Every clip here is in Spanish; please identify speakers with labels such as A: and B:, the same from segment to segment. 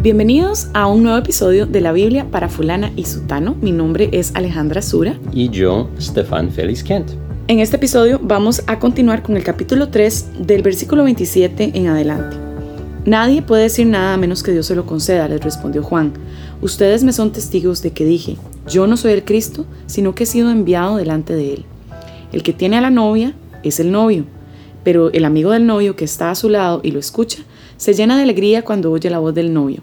A: Bienvenidos a un nuevo episodio de la Biblia para fulana y sutano. Mi nombre es Alejandra Sura.
B: Y yo, Stefan Félix Kent.
A: En este episodio vamos a continuar con el capítulo 3 del versículo 27 en adelante. Nadie puede decir nada a menos que Dios se lo conceda, les respondió Juan. Ustedes me son testigos de que dije, yo no soy el Cristo, sino que he sido enviado delante de él. El que tiene a la novia es el novio, pero el amigo del novio que está a su lado y lo escucha, se llena de alegría cuando oye la voz del novio.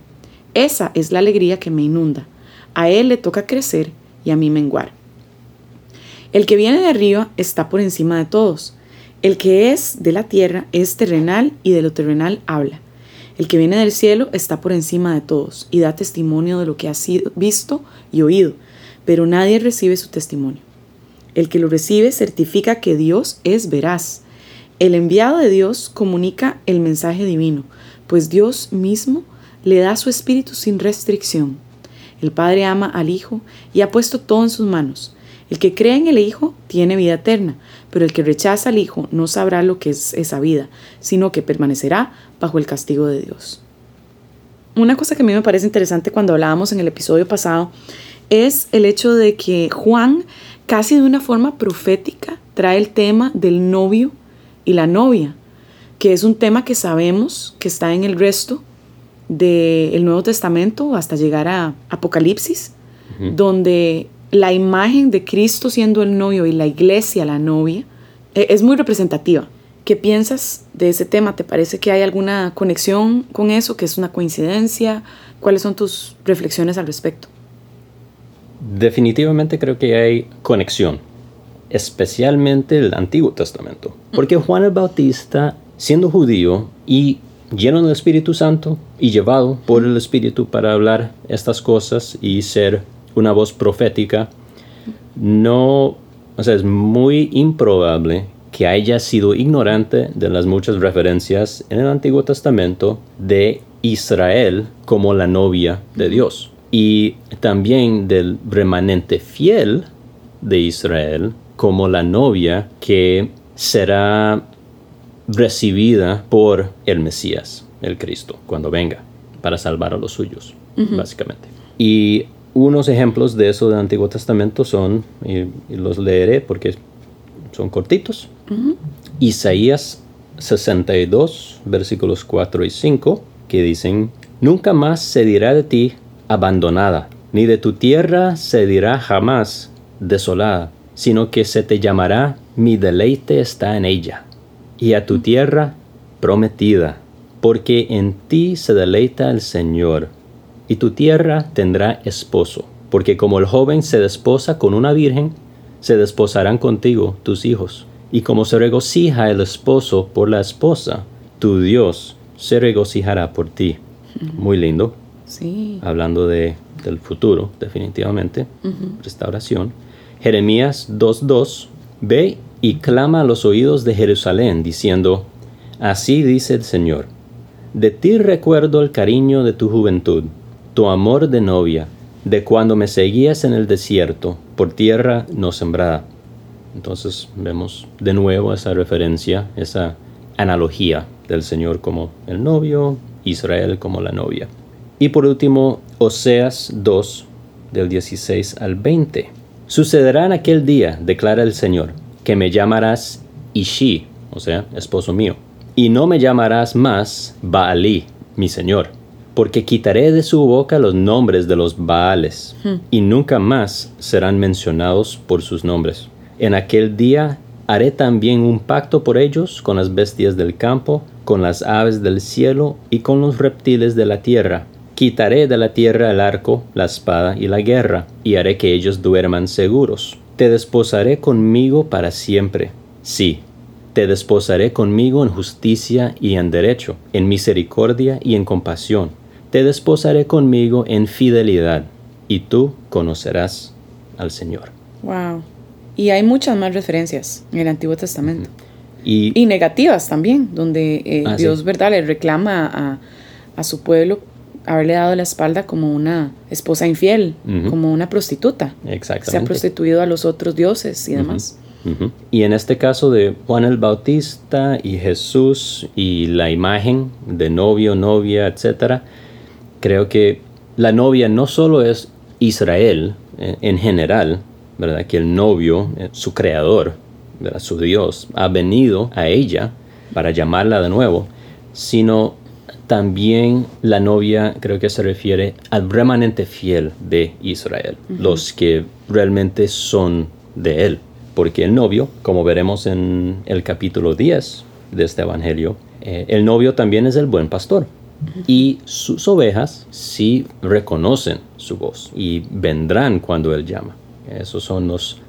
A: Esa es la alegría que me inunda. A él le toca crecer y a mí menguar. El que viene de arriba está por encima de todos. El que es de la tierra es terrenal y de lo terrenal habla. El que viene del cielo está por encima de todos y da testimonio de lo que ha sido visto y oído, pero nadie recibe su testimonio. El que lo recibe certifica que Dios es veraz. El enviado de Dios comunica el mensaje divino, pues Dios mismo le da su espíritu sin restricción. El Padre ama al Hijo y ha puesto todo en sus manos. El que cree en el Hijo tiene vida eterna, pero el que rechaza al Hijo no sabrá lo que es esa vida, sino que permanecerá bajo el castigo de Dios. Una cosa que a mí me parece interesante cuando hablábamos en el episodio pasado es el hecho de que Juan, casi de una forma profética, trae el tema del novio y la novia, que es un tema que sabemos que está en el resto del Nuevo Testamento hasta llegar a Apocalipsis, donde la imagen de Cristo siendo el novio y la iglesia la novia e, es muy representativa. ¿Qué piensas de ese tema? ¿Te parece que hay alguna conexión con eso, que es una coincidencia? ¿Cuáles son tus reflexiones al respecto?
B: Definitivamente creo que hay conexión, especialmente el Antiguo Testamento, porque Juan el Bautista, siendo judío y lleno del Espíritu Santo y llevado por el Espíritu para hablar estas cosas y ser una voz profética, no, o sea, es muy improbable que haya sido ignorante de las muchas referencias en el Antiguo Testamento de Israel como la novia de Dios. Y también del remanente fiel de Israel como la novia que será recibida por el Mesías, el Cristo, cuando venga, para salvar a los suyos, básicamente. Y unos ejemplos de eso del Antiguo Testamento son, y, los leeré porque son cortitos, Isaías 62, versículos 4 y 5, que dicen, Nunca más se dirá de ti abandonada, ni de tu tierra se dirá jamás desolada, sino que se te llamará mi deleite está en ella y a tu tierra prometida, porque en ti se deleita el Señor, y tu tierra tendrá esposo, porque como el joven se desposa con una virgen, se desposarán contigo tus hijos, y como se regocija el esposo por la esposa, tu Dios se regocijará por ti. Muy lindo.
A: Sí.
B: Hablando de, del futuro, definitivamente. Restauración. Jeremías 2.2. Ve y clama a los oídos de Jerusalén, diciendo, Así dice el Señor, de ti recuerdo el cariño de tu juventud, tu amor de novia, de cuando me seguías en el desierto, por tierra no sembrada. Entonces vemos de nuevo esa referencia, esa analogía del Señor como el novio, Israel como la novia. Y por último, Oseas 2, del 16 al 20. Sucederá en aquel día, declara el Señor, que me llamarás Ishi, o sea, esposo mío, y no me llamarás más Baalí, mi Señor, porque quitaré de su boca los nombres de los Baales, hmm. y nunca más serán mencionados por sus nombres. En aquel día haré también un pacto por ellos con las bestias del campo, con las aves del cielo y con los reptiles de la tierra. Quitaré de la tierra el arco, la espada y la guerra, y haré que ellos duerman seguros te desposaré conmigo para siempre. Sí, te desposaré conmigo en justicia y en derecho, en misericordia y en compasión. Te desposaré conmigo en fidelidad, y tú conocerás al Señor.
A: Wow. Y hay muchas más referencias en el Antiguo Testamento. y, negativas también, donde eh, ah, Dios, ¿verdad?, le reclama a, a su pueblo haberle dado la espalda como una esposa infiel, como una prostituta.
B: Exactamente.
A: Se ha prostituido a los otros dioses y demás.
B: Y en este caso de Juan el Bautista y Jesús y la imagen de novio, novia, etcétera, creo que la novia no solo es Israel eh, en general, ¿verdad? Que el novio, eh, su creador, ¿verdad? su Dios, ha venido a ella para llamarla de nuevo, sino también la novia creo que se refiere al remanente fiel de Israel, los que realmente son de él. Porque el novio, como veremos en el capítulo 10 de este Evangelio, eh, el novio también es el buen pastor. Y sus ovejas sí reconocen su voz y vendrán cuando Él llama. Esos son los,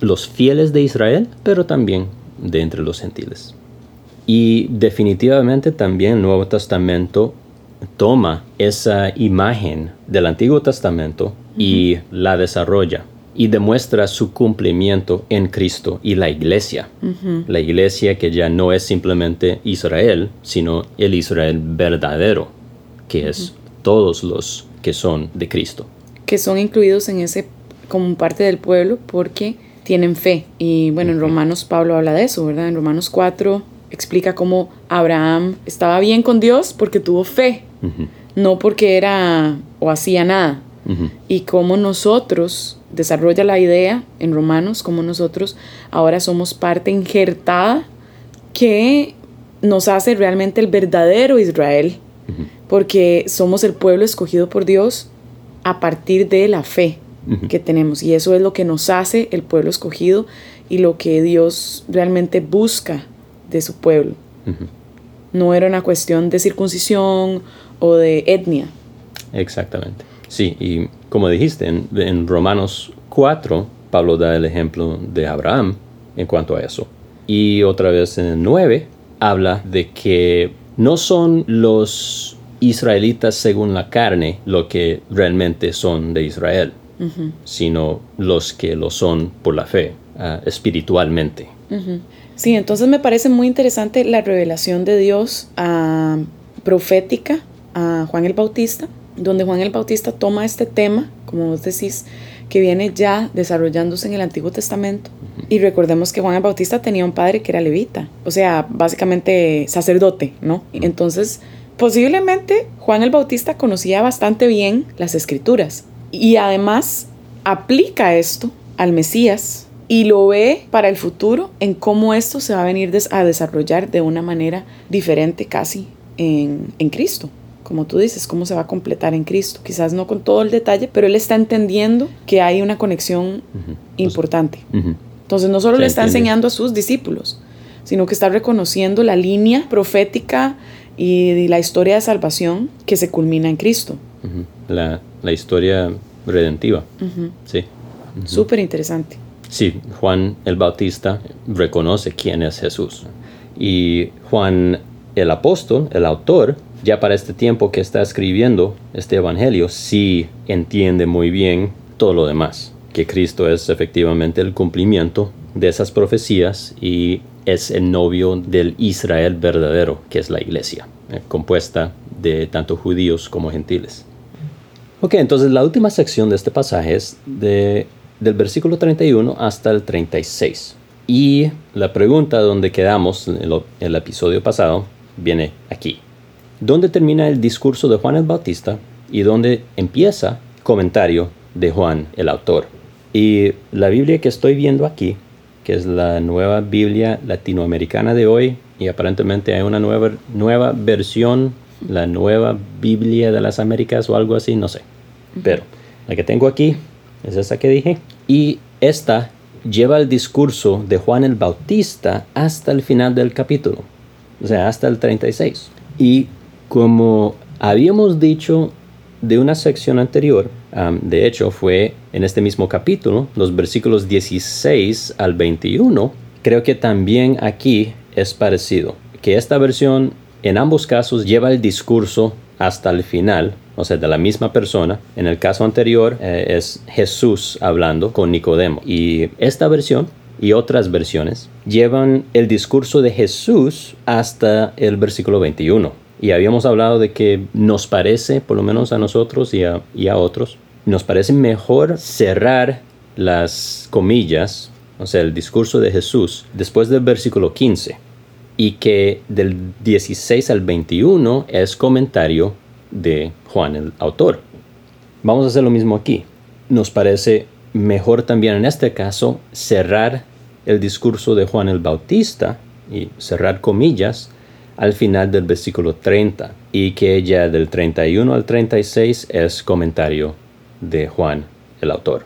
B: los fieles de Israel, pero también de entre los gentiles. Y definitivamente también el Nuevo Testamento toma esa imagen del Antiguo Testamento y la desarrolla y demuestra su cumplimiento en Cristo y la iglesia. La iglesia que ya no es simplemente Israel, sino el Israel verdadero, que es todos los que son de Cristo.
A: Que son incluidos en ese como parte del pueblo porque tienen fe. Y bueno, en Romanos Pablo habla de eso, ¿verdad? En Romanos 4 explica cómo Abraham estaba bien con Dios porque tuvo fe, no porque era o hacía nada. Y cómo nosotros desarrolla la idea en Romanos, como nosotros ahora somos parte injertada que nos hace realmente el verdadero Israel, porque somos el pueblo escogido por Dios a partir de la fe que tenemos. Y eso es lo que nos hace el pueblo escogido y lo que Dios realmente busca de su pueblo. No era una cuestión de circuncisión o de etnia.
B: Exactamente. Sí, y como dijiste, en, Romanos 4, Pablo da el ejemplo de Abraham en cuanto a eso. Y otra vez en el 9 habla de que no son los israelitas según la carne lo que realmente son de Israel, sino los que lo son por la fe, ah, espiritualmente.
A: Sí, entonces me parece muy interesante la revelación de Dios ah, profética a Juan el Bautista donde Juan el Bautista toma este tema, como vos decís, que viene ya desarrollándose en el Antiguo Testamento. Y recordemos que Juan el Bautista tenía un padre que era levita, o sea, básicamente sacerdote, ¿no? Entonces, posiblemente Juan el Bautista conocía bastante bien las escrituras y además aplica esto al Mesías y lo ve para el futuro en cómo esto se va a venir a desarrollar de una manera diferente casi en, en Cristo como tú dices, cómo se va a completar en Cristo. Quizás no con todo el detalle, pero él está entendiendo que hay una conexión importante. Entonces no solo le está enseñando a sus discípulos, sino que está reconociendo la línea profética y la historia de salvación que se culmina en Cristo.
B: la, la, historia redentiva. Sí.
A: Súper interesante.
B: Sí, Juan el Bautista reconoce quién es Jesús. Y Juan el apóstol, el autor, ya para este tiempo que está escribiendo este Evangelio, sí entiende muy bien todo lo demás, que Cristo es efectivamente el cumplimiento de esas profecías y es el novio del Israel verdadero, que es la iglesia, eh, compuesta de tanto judíos como gentiles. Ok, entonces la última sección de este pasaje es de, del versículo 31 hasta el 36. Y la pregunta donde quedamos en el episodio pasado viene aquí. ¿Dónde termina el discurso de Juan el Bautista y dónde empieza el comentario de Juan el autor? Y la Biblia que estoy viendo aquí, que es la nueva Biblia latinoamericana de hoy, y aparentemente hay una nueva, nueva versión, la nueva Biblia de las Américas o algo así, no sé. Pero la que tengo aquí es esa que dije. Y esta lleva el discurso de Juan el Bautista hasta el final del capítulo o sea, hasta el 36. Y como habíamos dicho de una sección anterior, de hecho fue en este mismo capítulo, los versículos 16 al 21, creo que también aquí es parecido, que esta versión en ambos casos lleva el discurso hasta el final, o sea, de la misma persona. En el caso anterior eh, es Jesús hablando con Nicodemo. Y esta versión y otras versiones llevan el discurso de Jesús hasta el versículo 21. Y habíamos hablado de que nos parece, por lo menos a nosotros y a, y a otros, nos parece mejor cerrar las comillas, o sea, el discurso de Jesús, después del versículo 15, y que del 16 al 21 es comentario de Juan el autor. Vamos a hacer lo mismo aquí. Nos parece mejor también en este caso cerrar el discurso de Juan el Bautista y cerrar comillas al final del versículo 30 y que ya del 31 al 36 es comentario de Juan el autor.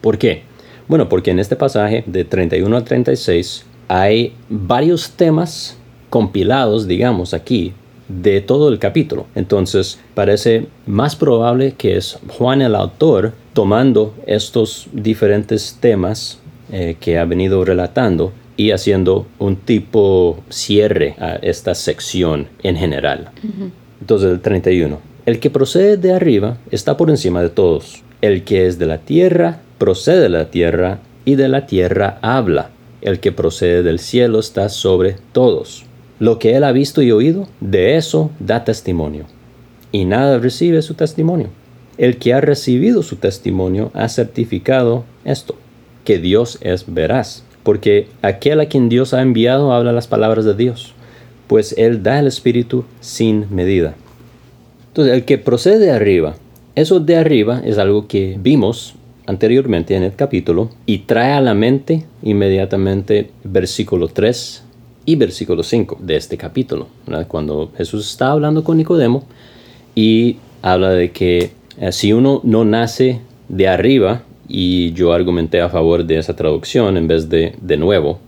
B: ¿Por qué? Bueno, porque en este pasaje de 31 al 36 hay varios temas compilados, digamos, aquí de todo el capítulo. Entonces parece más probable que es Juan el autor tomando estos diferentes temas eh, que ha venido relatando y haciendo un tipo cierre a esta sección en general. Entonces el 31. El que procede de arriba está por encima de todos. El que es de la tierra procede de la tierra y de la tierra habla. El que procede del cielo está sobre todos. Lo que él ha visto y oído, de eso da testimonio. Y nada recibe su testimonio. El que ha recibido su testimonio ha certificado esto, que Dios es veraz, porque aquel a quien Dios ha enviado habla las palabras de Dios, pues Él da el Espíritu sin medida. Entonces, el que procede de arriba, eso de arriba es algo que vimos anteriormente en el capítulo y trae a la mente inmediatamente versículo 3 y versículo 5 de este capítulo, cuando Jesús está hablando con Nicodemo y habla de que eh, si uno no nace de arriba, y yo argumenté a favor de esa traducción en vez de de nuevo,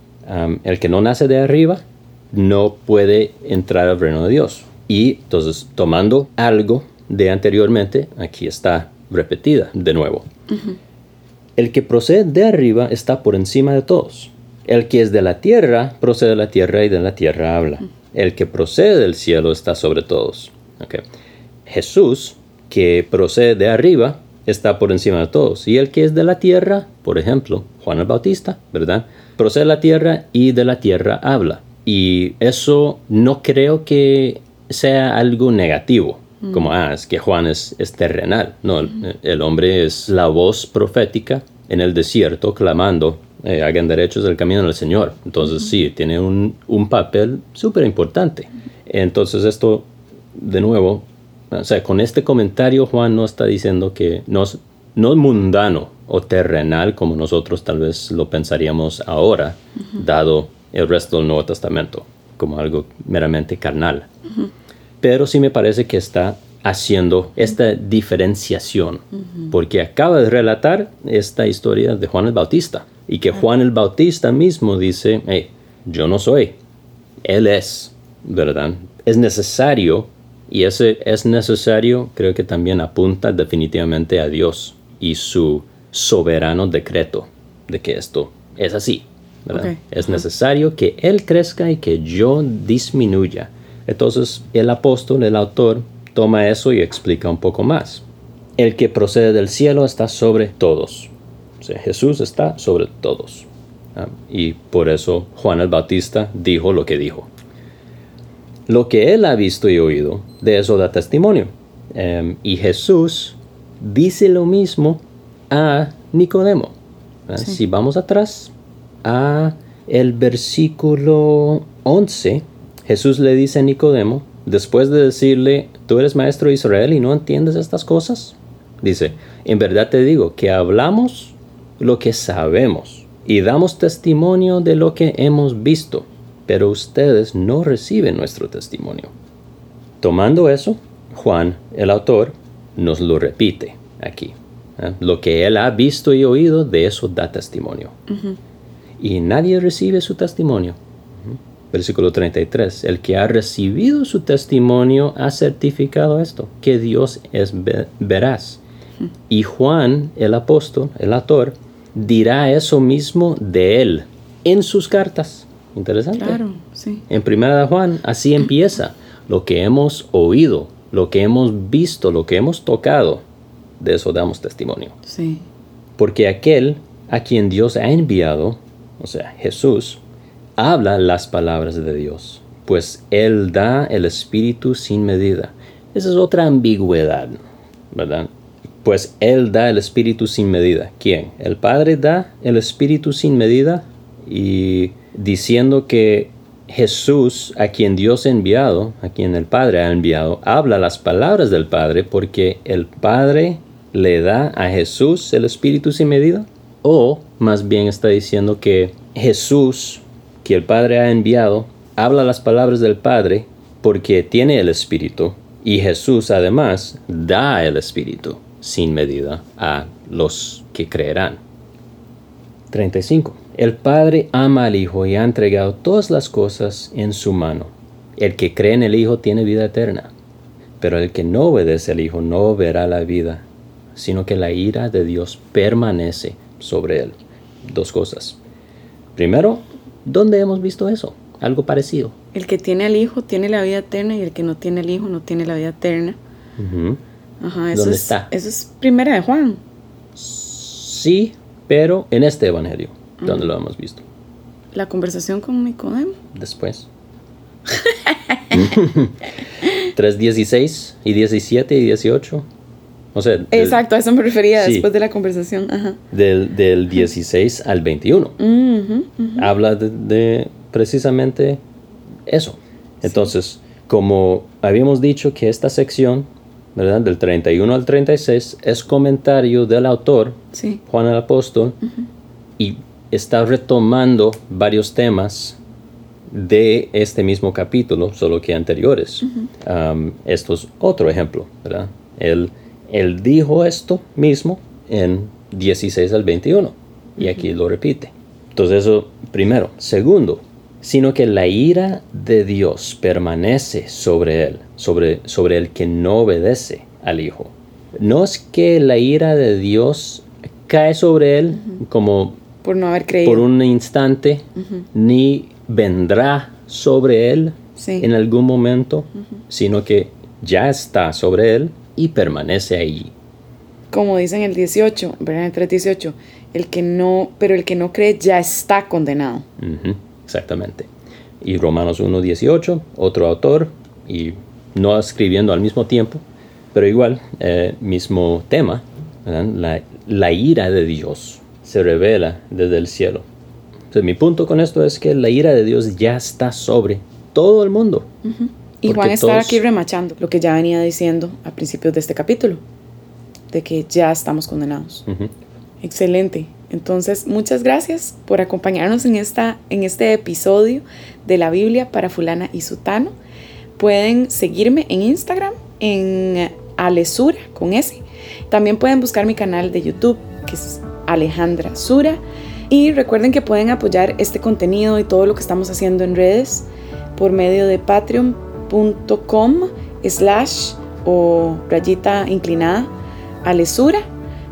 B: el que no nace de arriba no puede entrar al reino de Dios. Y entonces, tomando algo de anteriormente, aquí está repetida de nuevo. El que procede de arriba está por encima de todos. El que es de la tierra procede de la tierra y de la tierra habla. El que procede del cielo está sobre todos. Jesús, que procede de arriba, está por encima de todos. Y el que es de la tierra, por ejemplo, Juan el Bautista, ¿verdad? Procede de la tierra y de la tierra habla. Y eso no creo que sea algo negativo, mm. como, ah, es que Juan es, terrenal. No, el, hombre es la voz profética en el desierto clamando, eh, hagan derechos del camino del Señor. Entonces sí, tiene un, un papel súper importante. Entonces esto, de nuevo, o sea, con este comentario Juan no está diciendo que no, no es mundano o terrenal como nosotros tal vez lo pensaríamos ahora, dado el resto del Nuevo Testamento, como algo meramente carnal. Pero sí me parece que está haciendo esta diferenciación, porque acaba de relatar esta historia de Juan el Bautista, y que Juan el Bautista mismo dice, hey, yo no soy, él es, ¿verdad? Es necesario y ese es necesario, creo que también apunta definitivamente a Dios y su soberano decreto de que esto es así. Es necesario que Él crezca y que yo disminuya. Entonces el apóstol, el autor, toma eso y explica un poco más. El que procede del cielo está sobre todos. O sea, Jesús está sobre todos. Y por eso Juan el Bautista dijo lo que dijo lo que él ha visto y oído, de eso da testimonio. Em, y Jesús dice lo mismo a Nicodemo. Si vamos atrás a el versículo 11, Jesús le dice a Nicodemo, después de decirle, tú eres maestro de Israel y no entiendes estas cosas, dice, en verdad te digo que hablamos lo que sabemos y damos testimonio de lo que hemos visto pero ustedes no reciben nuestro testimonio. Tomando eso, Juan, el autor, nos lo repite aquí. ¿eh? Lo que él ha visto y oído, de eso da testimonio. Y nadie recibe su testimonio. Versículo 33. El que ha recibido su testimonio ha certificado esto, que Dios es veraz. Y Juan, el apóstol, el autor, dirá eso mismo de él en sus cartas. Interesante.
A: Claro, sí.
B: En Primera de Juan, así empieza. Lo que hemos oído, lo que hemos visto, lo que hemos tocado, de eso damos testimonio.
A: Sí.
B: Porque aquel a quien Dios ha enviado, o sea, Jesús, habla las palabras de Dios, pues Él da el Espíritu sin medida. Esa es otra ambigüedad, ¿verdad? Pues Él da el Espíritu sin medida. ¿Quién? El Padre da el Espíritu sin medida y diciendo que Jesús, a quien Dios ha enviado, a quien el Padre ha enviado, habla las palabras del Padre porque el Padre le da a Jesús el Espíritu sin medida? O más bien está diciendo que Jesús, que el Padre ha enviado, habla las palabras del Padre porque tiene el Espíritu y Jesús además da el Espíritu sin medida a los que creerán. 35. El Padre ama al Hijo y ha entregado todas las cosas en su mano. El que cree en el Hijo tiene vida eterna, pero el que no obedece al Hijo no verá la vida, sino que la ira de Dios permanece sobre él. Dos cosas. Primero, ¿dónde hemos visto eso? Algo parecido.
A: El que tiene al Hijo tiene la vida eterna y el que no tiene al Hijo no tiene la vida eterna. Ajá, eso
B: ¿Dónde
A: es,
B: está?
A: Eso es primera de Juan.
B: Sí, pero en este Evangelio, ¿dónde lo hemos visto?
A: La conversación con Nicodemo.
B: Después. 3.16 y 17 y 18. O sea, del,
A: Exacto, a eso me refería
B: Sí.
A: después de la conversación. Ajá.
B: del, del 16 al 21.
A: Ujú, ujú.
B: habla de, de precisamente eso. Entonces, como habíamos dicho que esta sección, ¿verdad? Del 31 al 36 es comentario del autor,
A: Sí.
B: Juan el Apóstol, y está retomando varios temas de este mismo capítulo, solo que anteriores. Um, esto es otro ejemplo, ¿verdad? Él, él dijo esto mismo en 16 al 21, y aquí lo repite. Entonces eso, primero. Segundo, sino que la ira de Dios permanece sobre él, sobre, sobre el que no obedece al Hijo. No es que la ira de Dios cae sobre él como
A: Por no haber creído.
B: por un instante, ni vendrá sobre él
A: Sí.
B: en algún momento, sino que ya está sobre él y permanece ahí.
A: Como dice en el 18, ¿verdad? El 3.18, el que no, pero el que no cree ya está condenado.
B: Exactamente. Y Romanos 1.18, otro autor, y no escribiendo al mismo tiempo, pero igual, eh, mismo tema, la, la ira de Dios se revela desde el cielo. Entonces mi punto con esto es que la ira de Dios ya está sobre todo el mundo.
A: Y Juan está
B: todos-
A: aquí remachando lo que ya venía diciendo a principios de este capítulo, de que ya estamos condenados. Excelente. Entonces, muchas gracias por acompañarnos en, esta, en este episodio de la Biblia para fulana y sutano. Pueden seguirme en Instagram, en Alesura, con S. También pueden buscar mi canal de YouTube, que es Alejandra Sura. Y recuerden que pueden apoyar este contenido y todo lo que estamos haciendo en redes por medio de patreon.com slash o rayita inclinada Alesura,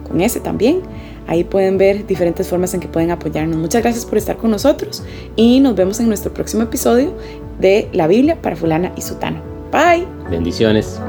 A: con S también. Ahí pueden ver diferentes formas en que pueden apoyarnos. Muchas gracias por estar con nosotros y nos vemos en nuestro próximo episodio de La Biblia para fulana y sutano. Bye.
B: Bendiciones.